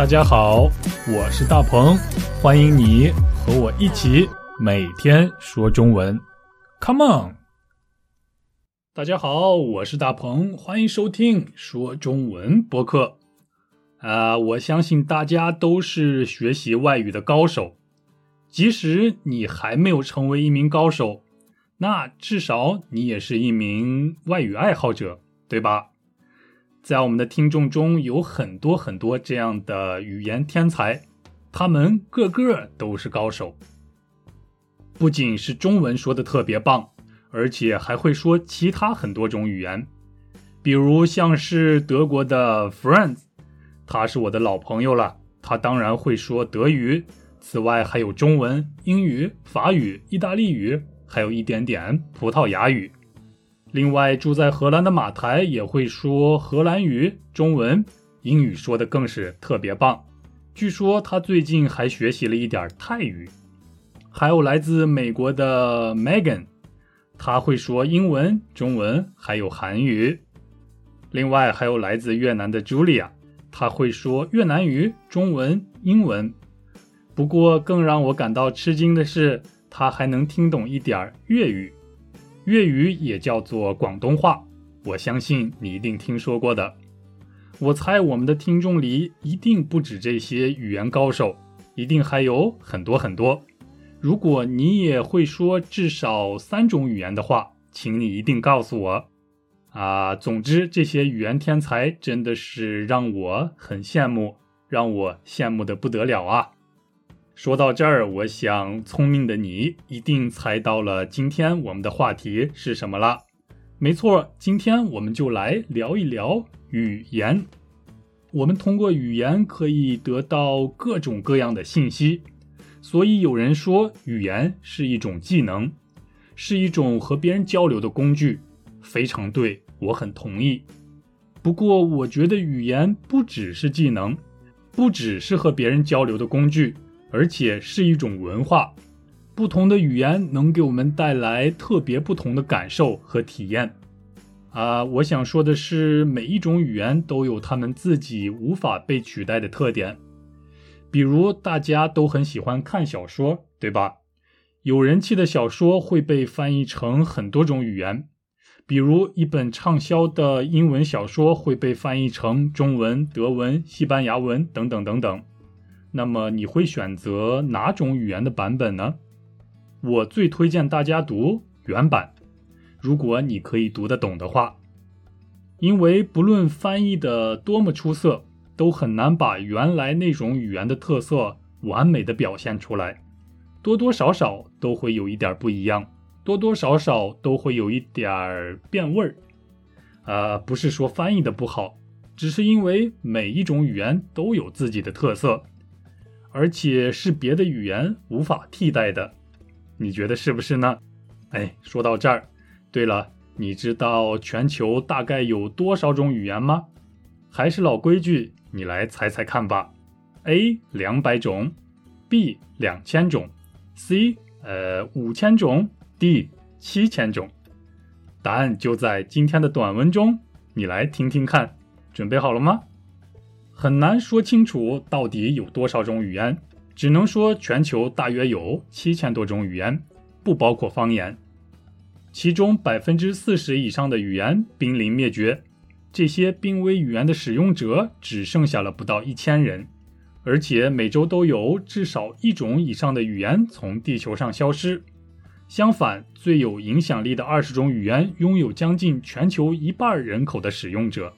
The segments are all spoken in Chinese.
大家好，我是大鹏，欢迎你和我一起每天说中文。Come on！大家好，我是大鹏，欢迎收听说中文播客。啊，我相信大家都是学习外语的高手，即使你还没有成为一名高手，那至少你也是一名外语爱好者，对吧？在我们的听众中有很多很多这样的语言天才，他们个个都是高手，不仅是中文说的特别棒，而且还会说其他很多种语言，比如像是德国的 Franz，他是我的老朋友了，他当然会说德语，此外还有中文、英语、法语、意大利语，还有一点点葡萄牙语。另外，住在荷兰的马台也会说荷兰语、中文、英语，说的更是特别棒。据说他最近还学习了一点泰语。还有来自美国的 Megan，他会说英文、中文还有韩语。另外，还有来自越南的 Julia，他会说越南语、中文、英文。不过，更让我感到吃惊的是，他还能听懂一点粤语。粤语也叫做广东话，我相信你一定听说过的。我猜我们的听众里一定不止这些语言高手，一定还有很多很多。如果你也会说至少三种语言的话，请你一定告诉我。啊，总之这些语言天才真的是让我很羡慕，让我羡慕的不得了啊！说到这儿，我想聪明的你一定猜到了今天我们的话题是什么了。没错，今天我们就来聊一聊语言。我们通过语言可以得到各种各样的信息，所以有人说语言是一种技能，是一种和别人交流的工具。非常对，我很同意。不过，我觉得语言不只是技能，不只是和别人交流的工具。而且是一种文化，不同的语言能给我们带来特别不同的感受和体验。啊，我想说的是，每一种语言都有他们自己无法被取代的特点。比如，大家都很喜欢看小说，对吧？有人气的小说会被翻译成很多种语言，比如一本畅销的英文小说会被翻译成中文、德文、西班牙文等等等等。那么你会选择哪种语言的版本呢？我最推荐大家读原版，如果你可以读得懂的话，因为不论翻译的多么出色，都很难把原来那种语言的特色完美的表现出来，多多少少都会有一点不一样，多多少少都会有一点儿变味儿。啊，不是说翻译的不好，只是因为每一种语言都有自己的特色。而且是别的语言无法替代的，你觉得是不是呢？哎，说到这儿，对了，你知道全球大概有多少种语言吗？还是老规矩，你来猜猜看吧。A 两百种，B 两千种，C 呃五千种，D 七千种。答案就在今天的短文中，你来听听看。准备好了吗？很难说清楚到底有多少种语言，只能说全球大约有七千多种语言，不包括方言。其中百分之四十以上的语言濒临灭绝，这些濒危语言的使用者只剩下了不到一千人，而且每周都有至少一种以上的语言从地球上消失。相反，最有影响力的二十种语言拥有将近全球一半人口的使用者。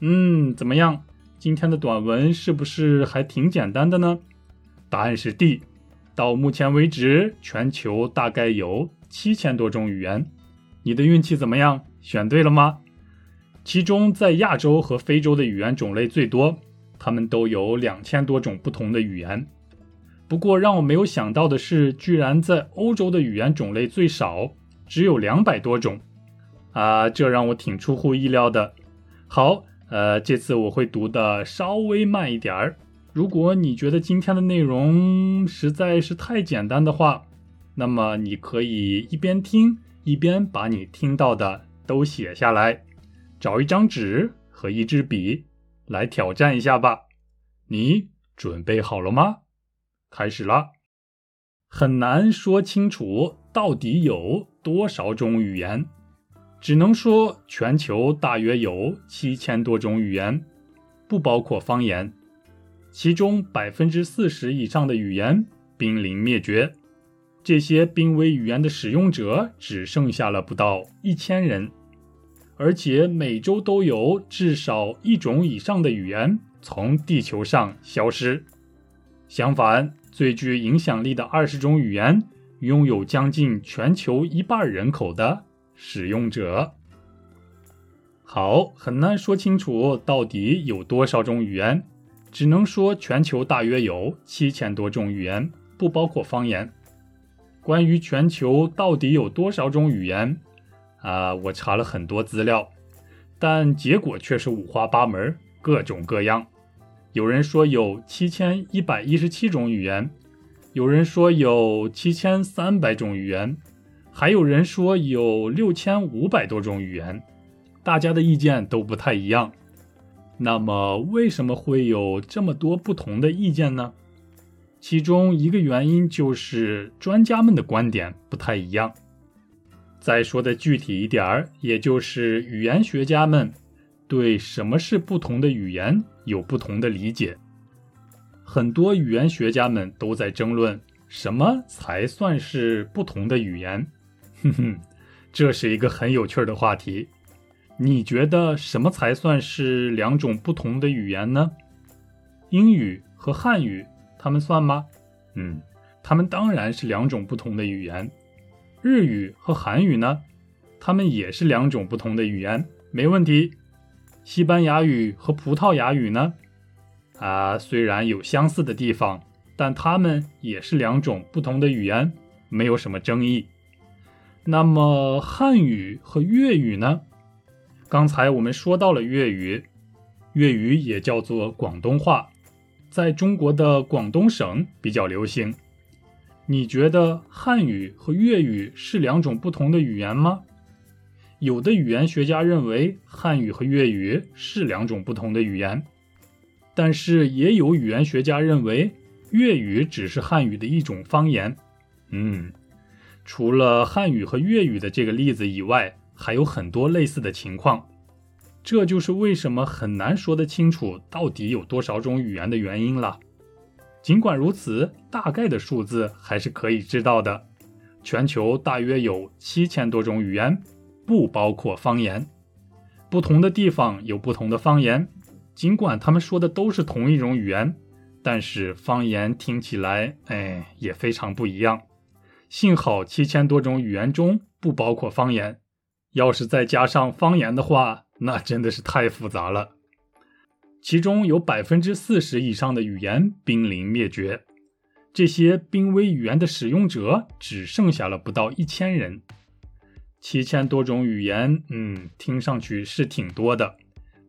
嗯，怎么样？今天的短文是不是还挺简单的呢？答案是 D。到目前为止，全球大概有七千多种语言。你的运气怎么样？选对了吗？其中，在亚洲和非洲的语言种类最多，它们都有两千多种不同的语言。不过，让我没有想到的是，居然在欧洲的语言种类最少，只有两百多种。啊，这让我挺出乎意料的。好。呃，这次我会读的稍微慢一点儿。如果你觉得今天的内容实在是太简单的话，那么你可以一边听一边把你听到的都写下来，找一张纸和一支笔来挑战一下吧。你准备好了吗？开始了！很难说清楚到底有多少种语言，只能说全球大约有七千多种语言，不包括方言。其中百分之四十以上的语言濒临灭绝，这些濒危语言的使用者只剩下了不到一千人，而且每周都有至少一种以上的语言从地球上消失。相反，最具影响力的二十种语言拥有将近全球一半人口的使用者。好，很难说清楚到底有多少种语言。只能说全球大约有七千多种语言，不包括方言。关于全球到底有多少种语言啊，我查了很多资料，但结果却是五花八门，各种各样。有人说有七千一百一十七种语言，有人说有七千三百种语言，还有人说有六千五百多种语言。大家的意见都不太一样。那么，为什么会有这么多不同的意见呢？其中一个原因就是专家们的观点不太一样。再说的具体一点儿，也就是语言学家们对什么是不同的语言有不同的理解。很多语言学家们都在争论什么才算是不同的语言。哼哼，这是一个很有趣的话题。你觉得什么才算是两种不同的语言呢？英语和汉语，它们算吗？嗯，它们当然是两种不同的语言。日语和韩语呢？它们也是两种不同的语言，没问题。西班牙语和葡萄牙语呢？啊，虽然有相似的地方，但它们也是两种不同的语言，没有什么争议。那么汉语和粤语呢？刚才我们说到了粤语，粤语也叫做广东话，在中国的广东省比较流行。你觉得汉语和粤语是两种不同的语言吗？有的语言学家认为汉语和粤语是两种不同的语言，但是也有语言学家认为粤语只是汉语的一种方言。嗯，除了汉语和粤语的这个例子以外。还有很多类似的情况，这就是为什么很难说得清楚到底有多少种语言的原因了。尽管如此，大概的数字还是可以知道的。全球大约有七千多种语言，不包括方言。不同的地方有不同的方言，尽管他们说的都是同一种语言，但是方言听起来，哎，也非常不一样。幸好七千多种语言中不包括方言。要是再加上方言的话，那真的是太复杂了。其中有百分之四十以上的语言濒临灭绝，这些濒危语言的使用者只剩下了不到一千人。七千多种语言，嗯，听上去是挺多的。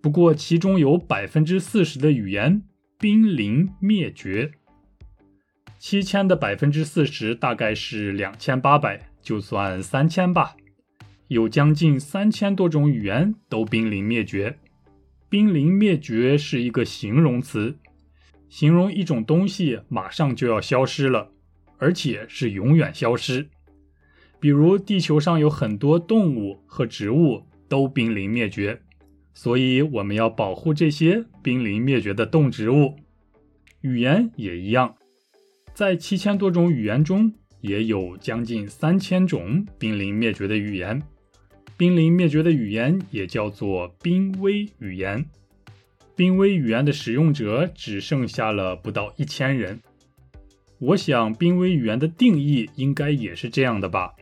不过，其中有百分之四十的语言濒临灭绝。七千的百分之四十大概是两千八百，就算三千吧。有将近三千多种语言都濒临灭绝。濒临灭绝是一个形容词，形容一种东西马上就要消失了，而且是永远消失。比如地球上有很多动物和植物都濒临灭绝，所以我们要保护这些濒临灭绝的动植物。语言也一样，在七千多种语言中，也有将近三千种濒临灭绝的语言。濒临灭绝的语言也叫做濒危语言，濒危语言的使用者只剩下了不到一千人。我想，濒危语言的定义应该也是这样的吧？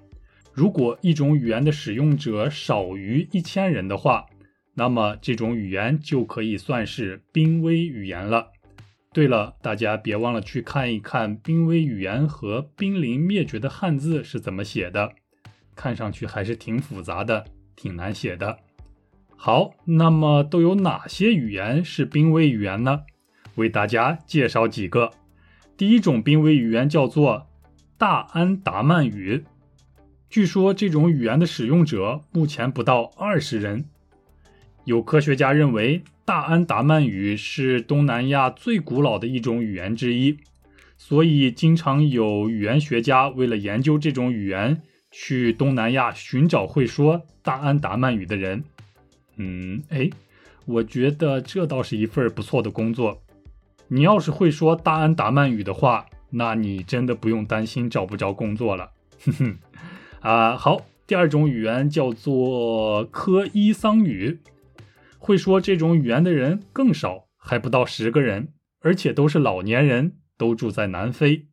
如果一种语言的使用者少于一千人的话，那么这种语言就可以算是濒危语言了。对了，大家别忘了去看一看濒危语言和濒临灭绝的汉字是怎么写的。看上去还是挺复杂的，挺难写的。好，那么都有哪些语言是濒危语言呢？为大家介绍几个。第一种濒危语言叫做大安达曼语，据说这种语言的使用者目前不到二十人。有科学家认为，大安达曼语是东南亚最古老的一种语言之一，所以经常有语言学家为了研究这种语言，去东南亚寻找会说大安达曼语的人。嗯，哎，我觉得这倒是一份不错的工作。你要是会说大安达曼语的话，那你真的不用担心找不着工作了。哼哼，啊，好，第二种语言叫做科伊桑语。会说这种语言的人更少，还不到十个人，而且都是老年人，都住在南非。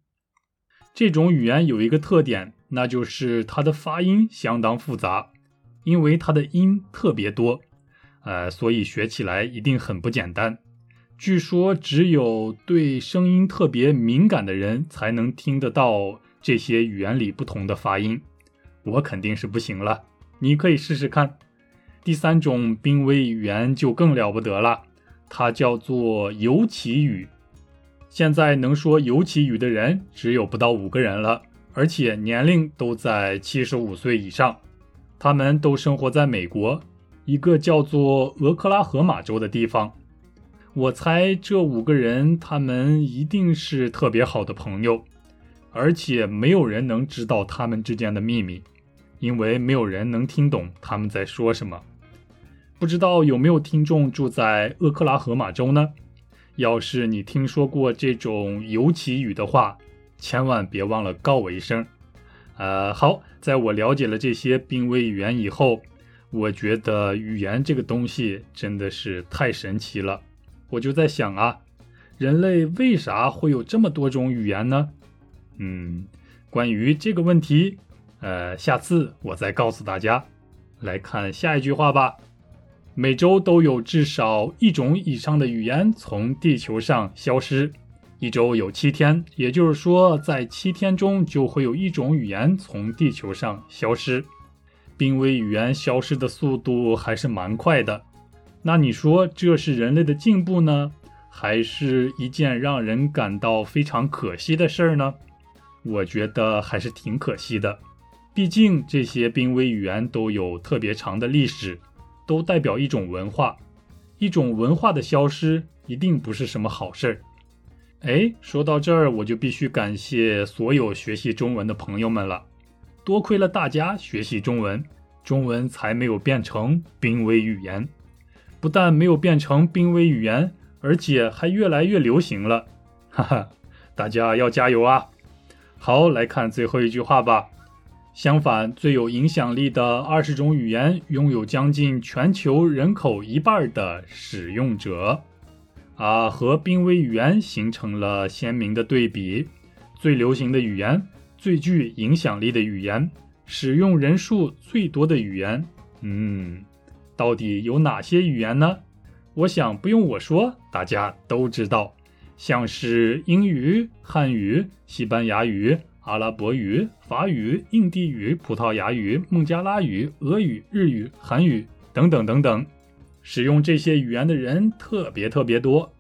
这种语言有一个特点，那就是它的发音相当复杂，因为它的音特别多，呃，所以学起来一定很不简单。据说只有对声音特别敏感的人才能听得到这些语言里不同的发音，我肯定是不行了。你可以试试看。第三种濒危语言就更了不得了，它叫做尤其语。现在能说尤其语的人只有不到五个人了，而且年龄都在七十五岁以上。他们都生活在美国一个叫做俄克拉荷马州的地方。我猜这五个人他们一定是特别好的朋友，而且没有人能知道他们之间的秘密，因为没有人能听懂他们在说什么。不知道有没有听众住在厄克拉荷马州呢？要是你听说过这种尤其语的话，千万别忘了告我一声。呃，好，在我了解了这些濒危语言以后，我觉得语言这个东西真的是太神奇了。我就在想啊，人类为啥会有这么多种语言呢？嗯，关于这个问题，呃，下次我再告诉大家。来看下一句话吧。每周都有至少一种以上的语言从地球上消失。一周有七天，也就是说，在七天中就会有一种语言从地球上消失。濒危语言消失的速度还是蛮快的。那你说这是人类的进步呢，还是一件让人感到非常可惜的事儿呢？我觉得还是挺可惜的。毕竟这些濒危语言都有特别长的历史。都代表一种文化，一种文化的消失一定不是什么好事儿。哎，说到这儿，我就必须感谢所有学习中文的朋友们了，多亏了大家学习中文，中文才没有变成濒危语言。不但没有变成濒危语言，而且还越来越流行了。哈哈，大家要加油啊！好，来看最后一句话吧。相反，最有影响力的二十种语言拥有将近全球人口一半的使用者，啊，和濒危语言形成了鲜明的对比。最流行的语言，最具影响力的语言，使用人数最多的语言，嗯，到底有哪些语言呢？我想不用我说，大家都知道，像是英语、汉语、西班牙语。阿拉伯语、法语、印地语、葡萄牙语、孟加拉语、俄语、日语、韩语等等等等，使用这些语言的人特别特别多，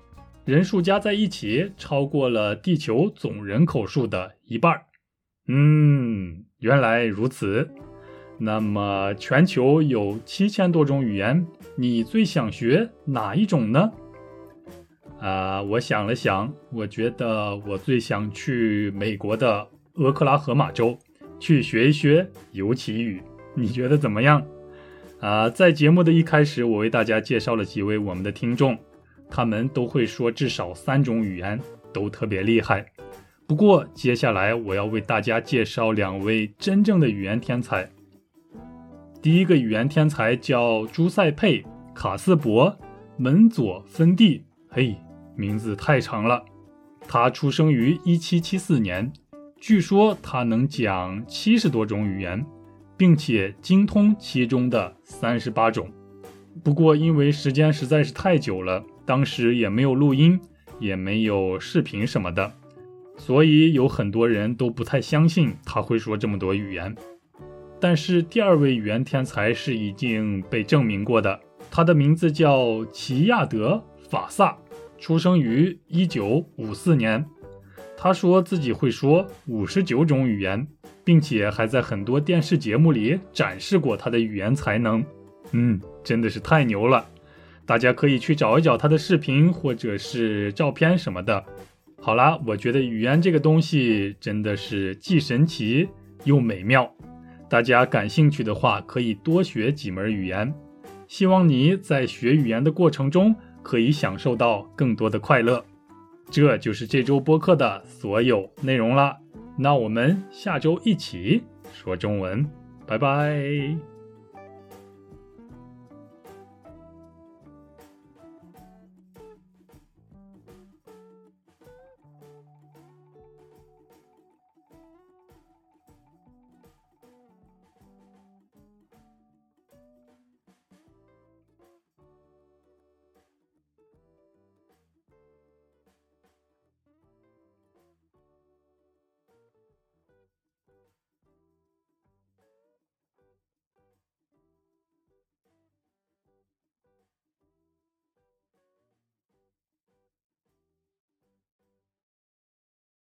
人数加在一起超过了地球总人口数的一半。嗯，原来如此。那么全球有七千多种语言，你最想学哪一种呢？啊，我想了想，我觉得我最想去美国的。俄克拉荷马州去学一学尤其语，你觉得怎么样？啊，在节目的一开始，我为大家介绍了几位我们的听众，他们都会说至少三种语言，都特别厉害。不过，接下来我要为大家介绍两位真正的语言天才。第一个语言天才叫朱塞佩·卡斯伯·门佐芬蒂，嘿，名字太长了。他出生于1774年。据说他能讲七十多种语言，并且精通其中的三十八种。不过因为时间实在是太久了，当时也没有录音，也没有视频什么的，所以有很多人都不太相信他会说这么多语言。但是第二位语言天才是已经被证明过的，他的名字叫齐亚德·法萨，出生于一九五四年。他说自己会说五十九种语言，并且还在很多电视节目里展示过他的语言才能。嗯，真的是太牛了。大家可以去找一找他的视频或者是照片什么的。好啦，我觉得语言这个东西真的是既神奇又美妙。大家感兴趣的话，可以多学几门语言。希望你在学语言的过程中可以享受到更多的快乐。这就是这周播客的所有内容了。那我们下周一起说中文，拜拜。